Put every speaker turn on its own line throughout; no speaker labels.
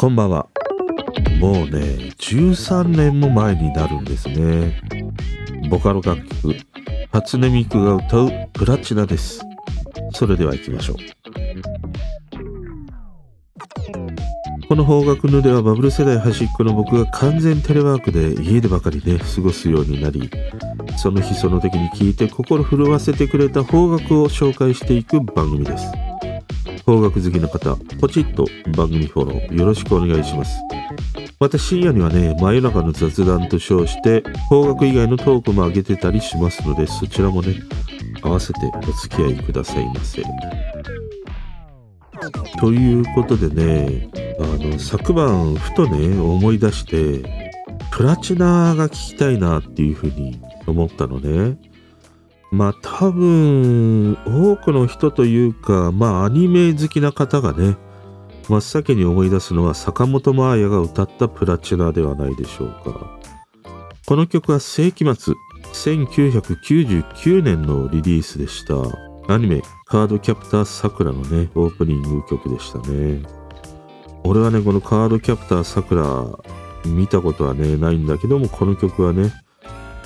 こんばんは。もうね、13年も前になるんですね。ボカロ楽曲、初音ミクが歌うプラチナです。それでは行きましょう。この方角のではバブル世代端っこの僕が完全テレワークで家でばかりね、過ごすようになり、その日その時に聞いて心震わせてくれた方角を紹介していく番組です。方角好きの方、ポチッと番組フォローよろしくお願いします。また深夜にはね、真夜中の雑談と称して、方角以外のトークも上げてたりしますので、そちらもね、合わせてお付き合いくださいませ。ということでね、あの、昨晩ふとね、思い出して、プラチナが聞きたいなっていうふうに思ったのね。まあ多分、多くの人というか、まあアニメ好きな方がね、真っ先に思い出すのは坂本真綾が歌ったプラチナではないでしょうか。この曲は世紀末、1999年のリリースでした。アニメ、カードキャプターさくらのね、オープニング曲でしたね。俺はね、このカードキャプターさくら見たことはね、ないんだけども、この曲はね、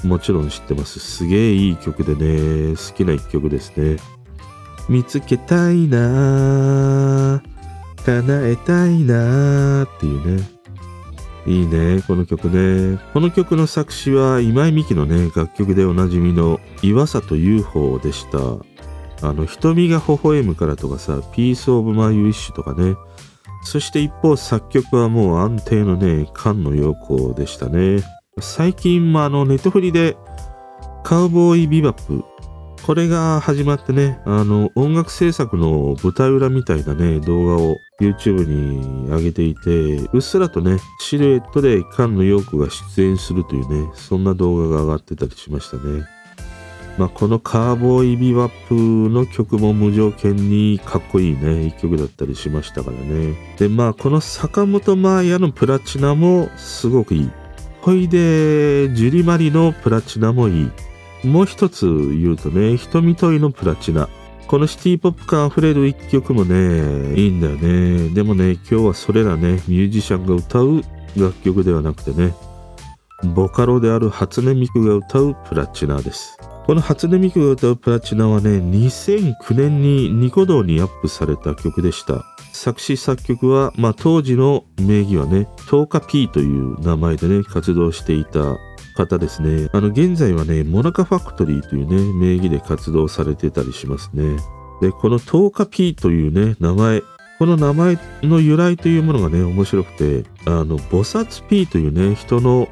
もちろん知ってます。すげえいい曲でね、好きな一曲ですね。見つけたいな、叶えたいなぁっていうね。いいね、この曲ね。この曲の作詞は今井美樹のね、楽曲でおなじみの岩里 UFO でした。あの、瞳が微笑むからとかさ、 Piece of My Wish とかね。そして一方作曲はもう安定のね、菅野陽子でしたね。最近、まあ、の、ネットフリで、カウボーイビバップ、これが始まってね、あの、音楽制作の舞台裏みたいなね、動画を YouTube に上げていて、うっすらとね、シルエットで菅野陽子が出演するというね、そんな動画が上がってたりしましたね。まあ、このカーボーイビバップの曲も無条件にかっこいいね、一曲だったりしましたからね。で、まあ、この坂本真綾のプラチナもすごくいい。ほいで、ジュリマリのプラチナもいい。もう一つ言うとね、瞳問いのプラチナ。このシティポップ感あふれる一曲もね、いいんだよね。でもね、今日はそれらね、ミュージシャンが歌う楽曲ではなくてね、ボカロである初音ミクが歌うプラチナです。この初音ミクが歌うプラチナはね、2009年にニコ動にアップされた曲でした。作詞作曲は、まあ当時の名義はね、10日 P という名前でね、活動していた方ですね。あの、現在はね、モナカファクトリーというね、名義で活動されてたりしますね。で、この10日 P というね、名前、この名前の由来というものがね、面白くて、あの、菩薩 P というね、人の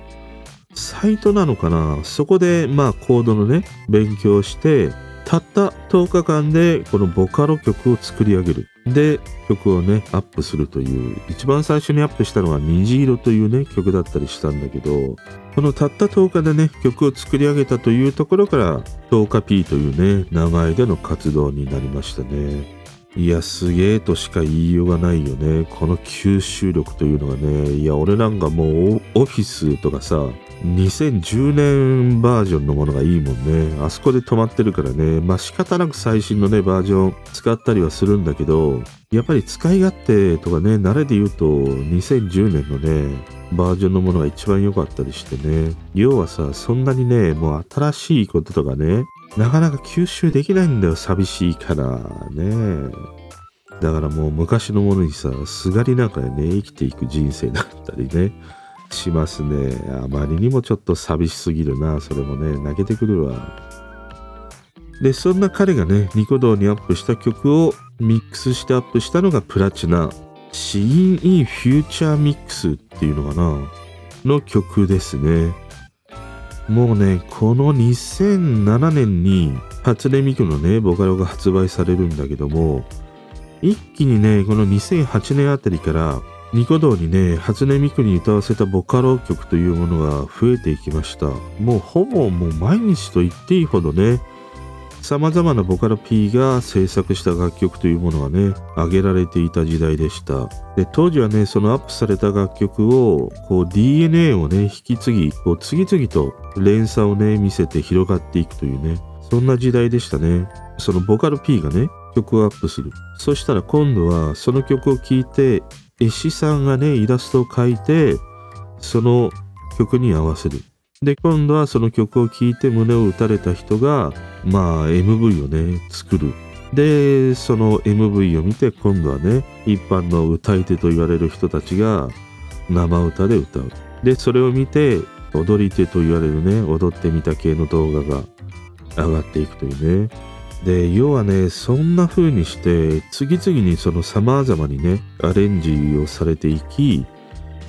サイトなのかなそこで、まあ、コードのね、勉強して、たった10日間でこのボカロ曲を作り上げる。で、曲をね、アップするという、一番最初にアップしたのは虹色というね、曲だったりしたんだけど、このたった10日でね、曲を作り上げたというところから、10日 P というね、名前での活動になりましたね。いや、すげえとしか言いようがないよね。この吸収力というのがね。いや、俺なんかもうオオフィスとかさ、2010年バージョンのものがいいもんね。あそこで止まってるからね。まあ仕方なく最新のね、バージョン使ったりはするんだけど、やっぱり使い勝手とかね、慣れで言うと2010年のね、バージョンのものが一番良かったりしてね。要はさ、そんなにね、もう新しいこととかね、なかなか吸収できないんだよ、寂しいからね。だからもう昔のものにさ、すがりながらね、生きていく人生だったりね、しますね。あまりにもちょっと寂しすぎるな、それもね、泣けてくるわ。で、そんな彼がね、ニコ動にアップした曲をミックスしてアップしたのがプラチナ。シーン・イン・フューチャー・ミックスっていうのかなの曲ですね。もうね、この2007年に初音ミクのね、ボカロが発売されるんだけども、一気にね、この2008年あたりから、ニコ動にね、初音ミクに歌わせたボカロ曲というものが増えていきました。もうほぼもう毎日と言っていいほどね、様々なボカロ P が制作した楽曲というものがね、挙げられていた時代でした。で、当時はね、そのアップされた楽曲を、こう DNA をね、引き継ぎ、こう次々と連鎖をね、見せて広がっていくというね、そんな時代でしたね。そのボカロ P がね、曲をアップする。そしたら今度はその曲を聴いて、絵師さんがね、イラストを描いて、その曲に合わせる。で、今度はその曲を聴いて胸を打たれた人が、まあ MV をね、作る。で、その MV を見て今度はね、一般の歌い手と言われる人たちが生歌で歌う。で、それを見て、踊り手と言われるね、踊ってみた系の動画が上がっていくというね。で、要はね、そんな風にして、次々にその様々にね、アレンジをされていき、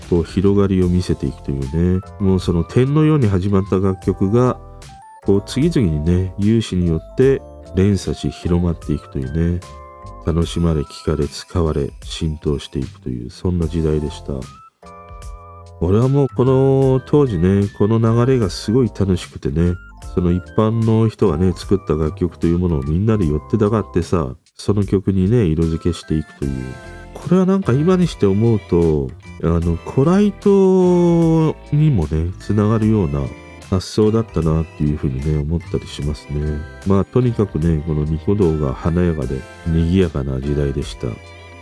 こう広がりを見せていくというね、もうその点のように始まった楽曲が、こう次々にね、有志によって連鎖し広まっていくというね、楽しまれ、聞かれ、使われ、浸透していくという、そんな時代でした。俺はもうこの当時ね、この流れがすごい楽しくてね、その一般の人がね、作った楽曲というものをみんなで寄ってたがってさ、その曲にね、色付けしていくという。これはなんか今にして思うと、あの、コライトにもね、つながるような発想だったなっていうふうにね、思ったりしますね。まあ、とにかくね、このニコ動が華やかで賑やかな時代でした。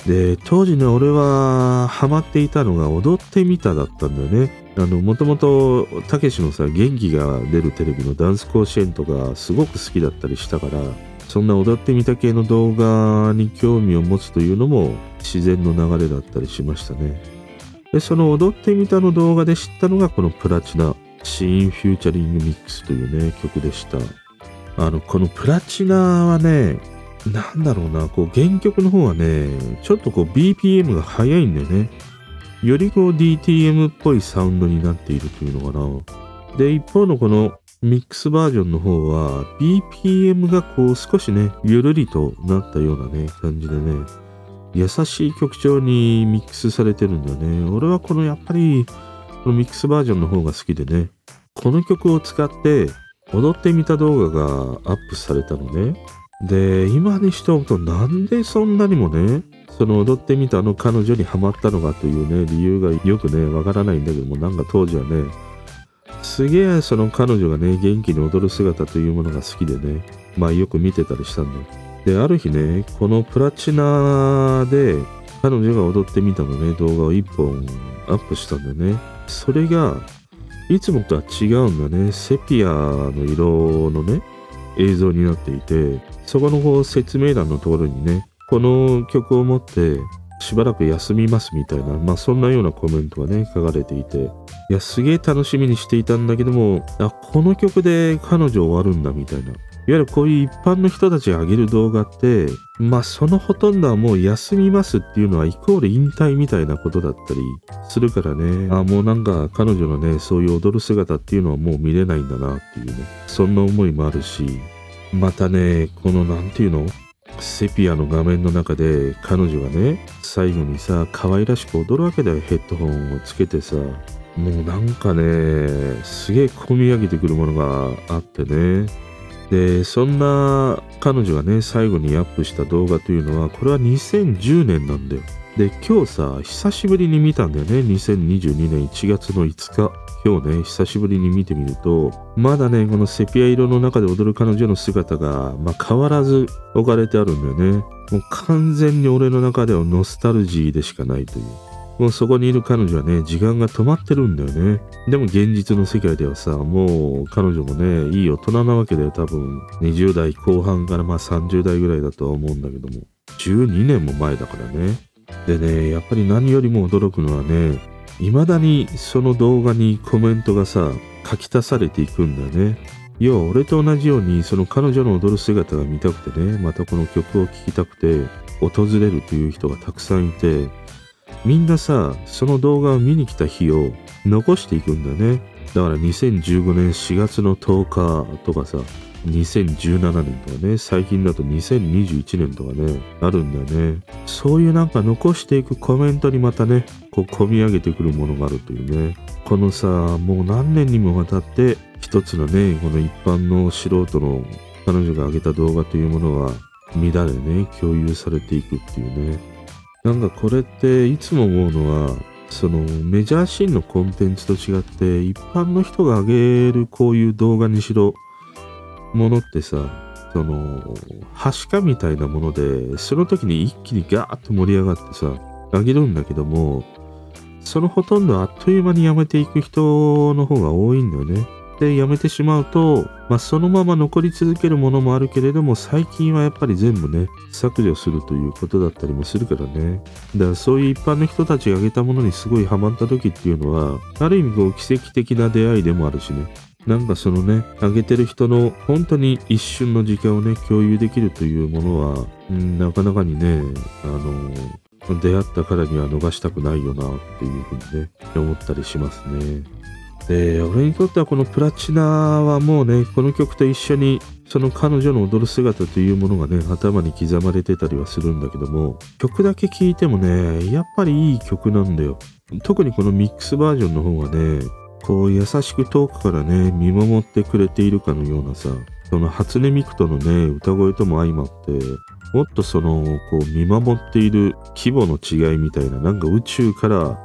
で、当時ね、俺はハマっていたのが踊ってみただったんだよね。あの、もともと、たけしのさ、元気が出るテレビのダンス甲子園とかすごく好きだったりしたから、そんな踊ってみた系の動画に興味を持つというのも自然の流れだったりしましたね。で、その踊ってみたの動画で知ったのがこのプラチナ、シーンフューチャリングミックスというね、曲でした。あの、このプラチナはね、なんだろうな、こう原曲の方はね、ちょっとこう BPM が速いんだよね。よりこう DTM っぽいサウンドになっているというのかな。で、一方のこのミックスバージョンの方は BPM がこう少しね、ゆるりとなったようなね、感じでね、優しい曲調にミックスされてるんだよね。俺はこのやっぱり、このミックスバージョンの方が好きでね、この曲を使って踊ってみた動画がアップされたのね。で、今にして思うとなんでそんなにもね、その踊ってみたあの彼女にハマったのかというね、理由がよくね、わからないんだけども、なんか当時はね、すげえその彼女がね、元気に踊る姿というものが好きでね、まあよく見てたりしたんだよ。で、ある日ね、このプラチナで彼女が踊ってみたのね、動画を1本アップしたんだよね。それが、いつもとは違うんだね。セピアの色のね、映像になっていて、そこのこう説明欄のところにね、この曲を持ってしばらく休みますみたいな、まあそんなようなコメントがね、書かれていて、いや、すげえ楽しみにしていたんだけども、あ、この曲で彼女終わるんだみたいな。いわゆるこういう一般の人たちが上げる動画って、まあそのほとんどはもう休みますっていうのはイコール引退みたいなことだったりするからね、あもうなんか彼女のね、そういう踊る姿っていうのはもう見れないんだなっていうね、そんな思いもあるし、またね、このなんていうの？セピアの画面の中で彼女がね、最後にさ、可愛らしく踊るわけだよ、ヘッドホンをつけてさ。もうなんかね、すげえ込み上げてくるものがあってね。で、そんな彼女がね、最後にアップした動画というのは、これは2010年なんだよ。で、今日さ、久しぶりに見たんだよね。2022年1月の5日。今日ね、久しぶりに見てみると、まだね、このセピア色の中で踊る彼女の姿が、まあ、変わらず置かれてあるんだよね。もう完全に俺の中ではノスタルジーでしかないという。もうそこにいる彼女はね、時間が止まってるんだよね。でも現実の世界ではさ、もう彼女もね、いい大人なわけだよ。多分、20代後半からまあ30代ぐらいだとは思うんだけども。12年も前だからね。でね、やっぱり何よりも驚くのはね、未だにその動画にコメントがさ、書き足されていくんだよね。要は俺と同じようにその彼女の踊る姿が見たくてね、またこの曲を聴きたくて訪れるという人がたくさんいて、みんなさ、その動画を見に来た日を残していくんだね。だから2015年4月の10日とかさ、2017年とかね、最近だと2021年とかね、あるんだよね。そういうなんか残していくコメントにまたね、こう込み上げてくるものがあるというね。このさ、もう何年にもわたって一つのね、この一般の素人の彼女が上げた動画というものは乱れね、共有されていくっていうね。なんかこれっていつも思うのは、そのメジャーシーンのコンテンツと違って一般の人が上げるこういう動画にしろものってさそのはしかみたいなものでその時に一気にガーッと盛り上がってさあげるんだけども、そのほとんどあっという間に辞めていく人の方が多いんだよね。で、辞めてしまうと、まあ、そのまま残り続けるものもあるけれども、最近はやっぱり全部ね、削除するということだったりもするからね。だからそういう一般の人たちが挙げたものにすごいハマった時っていうのは、ある意味こう奇跡的な出会いでもあるしね。なんかそのね、あげてる人の本当に一瞬の時間をね、共有できるというものは、うん、なかなかにね、あの出会ったからには逃したくないよなっていうふうにね、思ったりしますね。で、俺にとってはこのプラチナはもうね、この曲と一緒にその彼女の踊る姿というものがね、頭に刻まれてたりはするんだけども、曲だけ聴いてもね、やっぱりいい曲なんだよ。特にこのミックスバージョンの方がね、こう優しく遠くからね、見守ってくれているかのようなさ、その初音ミクとのね、歌声とも相まって、もっとその、こう見守っている規模の違いみたいな、なんか宇宙から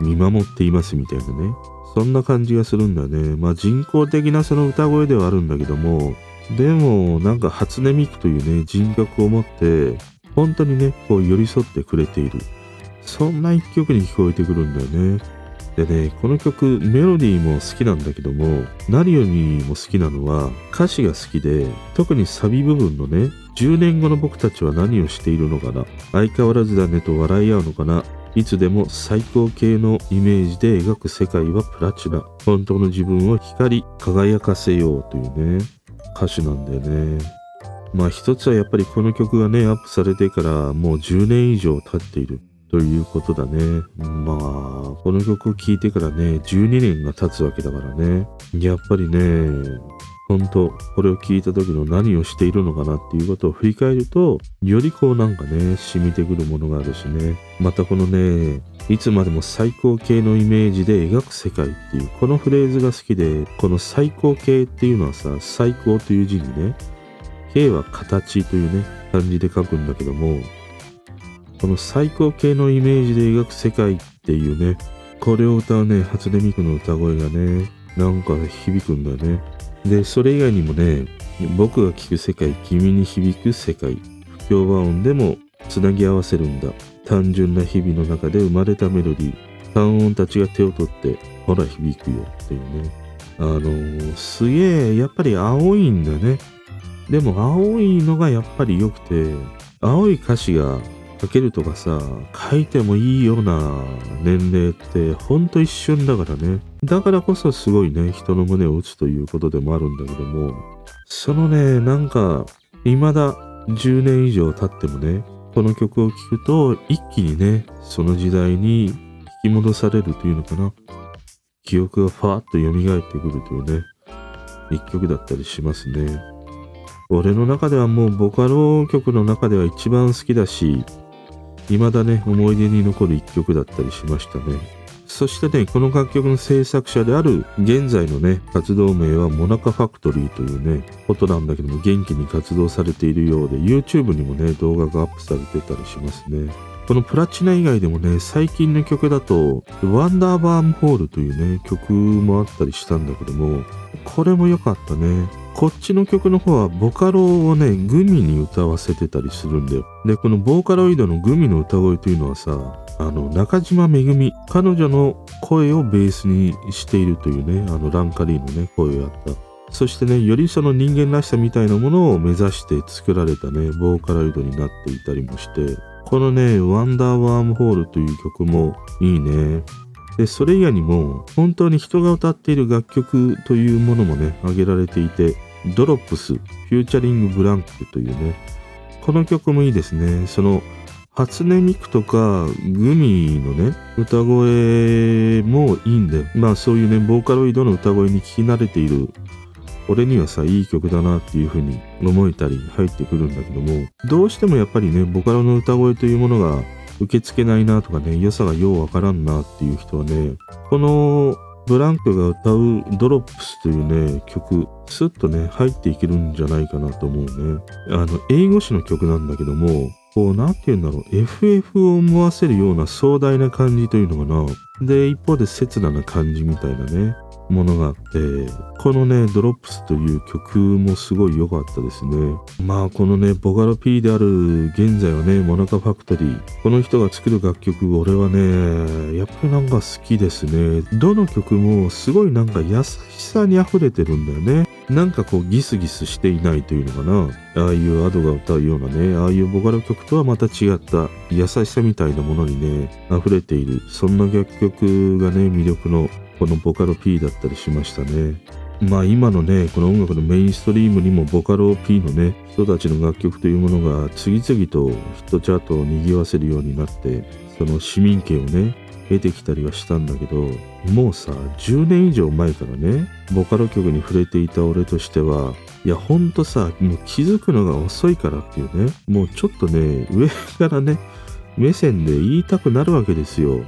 見守っていますみたいなね。そんな感じがするんだね。まあ人工的なその歌声ではあるんだけども、でもなんか初音ミクというね、人格を持って、本当にね、こう寄り添ってくれている。そんな一曲に聞こえてくるんだよね。でね、この曲、メロディーも好きなんだけども、何よりも好きなのは歌詞が好きで、特にサビ部分のね、10年後の僕たちは何をしているのかな相変わらずだねと笑い合うのかないつでも最高系のイメージで描く世界はプラチナ。本当の自分を光り輝かせようというね、歌詞なんだよね。まあ一つはやっぱりこの曲がね、アップされてからもう10年以上経っている。ということだね。まあ、この曲を聴いてからね、12年が経つわけだからね。やっぱりね、本当これを聞いた時の何をしているのかなっていうことを振り返ると、よりこうなんかね、染みてくるものがあるしね。またこのね、いつまでも最高形のイメージで描く世界っていう、このフレーズが好きで、この最高形っていうのはさ、最高という字にね、形は形というね、漢字で書くんだけども、この最高系のイメージで描く世界っていうね、これを歌うね、初音ミクの歌声がね、なんか響くんだよね。で、それ以外にもね、僕が聴く世界、君に響く世界、不協和音でもつなぎ合わせるんだ。単純な日々の中で生まれたメロディー、単音たちが手を取って、ほら響くよっていうね。あのー、すげえ、やっぱり青いんだね。でも青いのがやっぱり良くて、青い歌詞が書けるとかさ、書いてもいいような年齢ってほんと一瞬だからね。だからこそすごいね、人の胸を打つということでもあるんだけども、そのね、なんか、未だ10年以上経ってもね、この曲を聴くと一気にね、その時代に引き戻されるというのかな。記憶がファーッと蘇ってくるというね、一曲だったりしますね。俺の中ではもうボカロ曲の中では一番好きだし、未だね、思い出に残る一曲だったりしましたね。そしてね、この楽曲の制作者である現在のね、活動名はモナカファクトリーというね、ことなんだけども元気に活動されているようで、YouTube にもね、動画がアップされてたりしますね。このプラチナ以外でもね、最近の曲だと、ワンダーバームホールというね、曲もあったりしたんだけども、これも良かったね。こっちの曲の方はボカロをね、グミに歌わせてたりするんだよ。で、このボーカロイドのグミの歌声というのはさ、あの、中島めぐみ、彼女の声をベースにしているというね、あの、ランカリーのね、声をやった。そしてね、よりその人間らしさみたいなものを目指して作られたね、ボーカロイドになっていたりもして、このね、 Wonder Wormhole という曲もいいね。で、それ以外にも、本当に人が歌っている楽曲というものもね、挙げられていて、 Drops、featuring ブランクというね、この曲もいいですね。その、初音ミクとか GUMI のね、歌声もいいんで、まあそういうね、ボーカロイドの歌声に聞き慣れている俺にはさ、いい曲だなっていう風に思えたり入ってくるんだけども、どうしてもやっぱりね、ボカロの歌声というものが受け付けないなとかね、良さがようわからんなっていう人はね、このブランクが歌う Drops というね、曲、スッとね、入っていけるんじゃないかなと思うね。あの、英語詞の曲なんだけども、こう、何て言うんだろう、FF を思わせるような壮大な感じというのかな。で、一方で刹那な感じみたいなね、ものがあって、このね、 Drops という曲もすごい良かったですね。まあ、このね、ボカロ P である現在はね、モナカファクトリー。この人が作る楽曲、俺はね、やっぱりなんか好きですね。どの曲もすごいなんか優しさに溢れてるんだよね。なんかこうギスギスしていないというのかな。ああいうアドが歌うようなね、ああいうボカロ曲とはまた違った優しさみたいなものにね、溢れている。そんな楽曲がね、魅力のこのボカロ P だったりしましたね。まあ今のね、この音楽のメインストリームにもボカロ P のね、人たちの楽曲というものが次々とヒットチャートを賑わせるようになって、その市民権をね、得てきたりはしたんだけど、もうさ、10年以上前からね、ボカロ曲に触れていた俺としては、いや、ほんとさ、もう気づくのが遅いからっていうね、もうちょっとね、上からね、目線で言いたくなるわけですよ。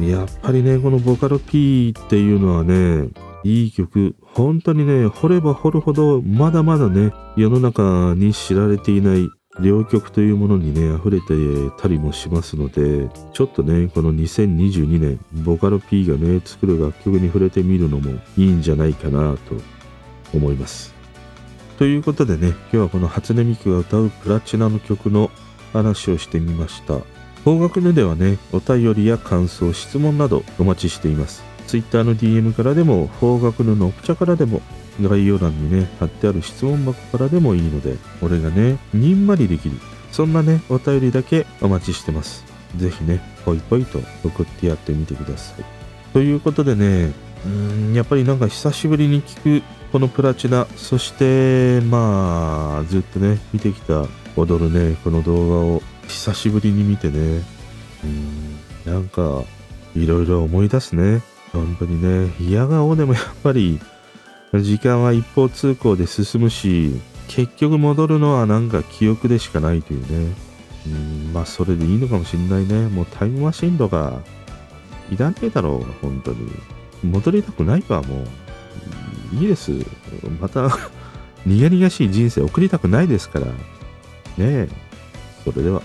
やっぱりね、このボカロ P っていうのはね、いい曲、本当にね、掘れば掘るほど、まだまだね、世の中に知られていない両曲というものにね、溢れてたりもしますので、ちょっとね、この2022年、ボカロ P がね、作る楽曲に触れてみるのもいいんじゃないかなと思います。ということでね、今日はこの初音ミクが歌うプラチナの曲の話をしてみました。方角でではね、お便りや感想、質問などお待ちしています。Twitter の DM からでも、方角ののくちゃからでも、概要欄にね、貼ってある質問箱からでもいいので、俺がね、にんまりできる。そんなね、お便りだけお待ちしてます。ぜひね、ぽいぽいと送ってやってみてください。ということでね、うーん、やっぱりなんか久しぶりに聞くこのプラチナ、そしてまあ、ずっとね、見てきた踊るね、この動画を久しぶりに見てね、うん、なんか、いろいろ思い出すね。本当にね、嫌顔でもやっぱり、時間は一方通行で進むし、結局戻るのはなんか記憶でしかないというね。うん、まあそれでいいのかもしんないね。もうタイムマシンとか、いらねえだろう、本当に。戻りたくないわ、もう。いいです。また 苦々しい人生送りたくないですから。ねえ。それでは。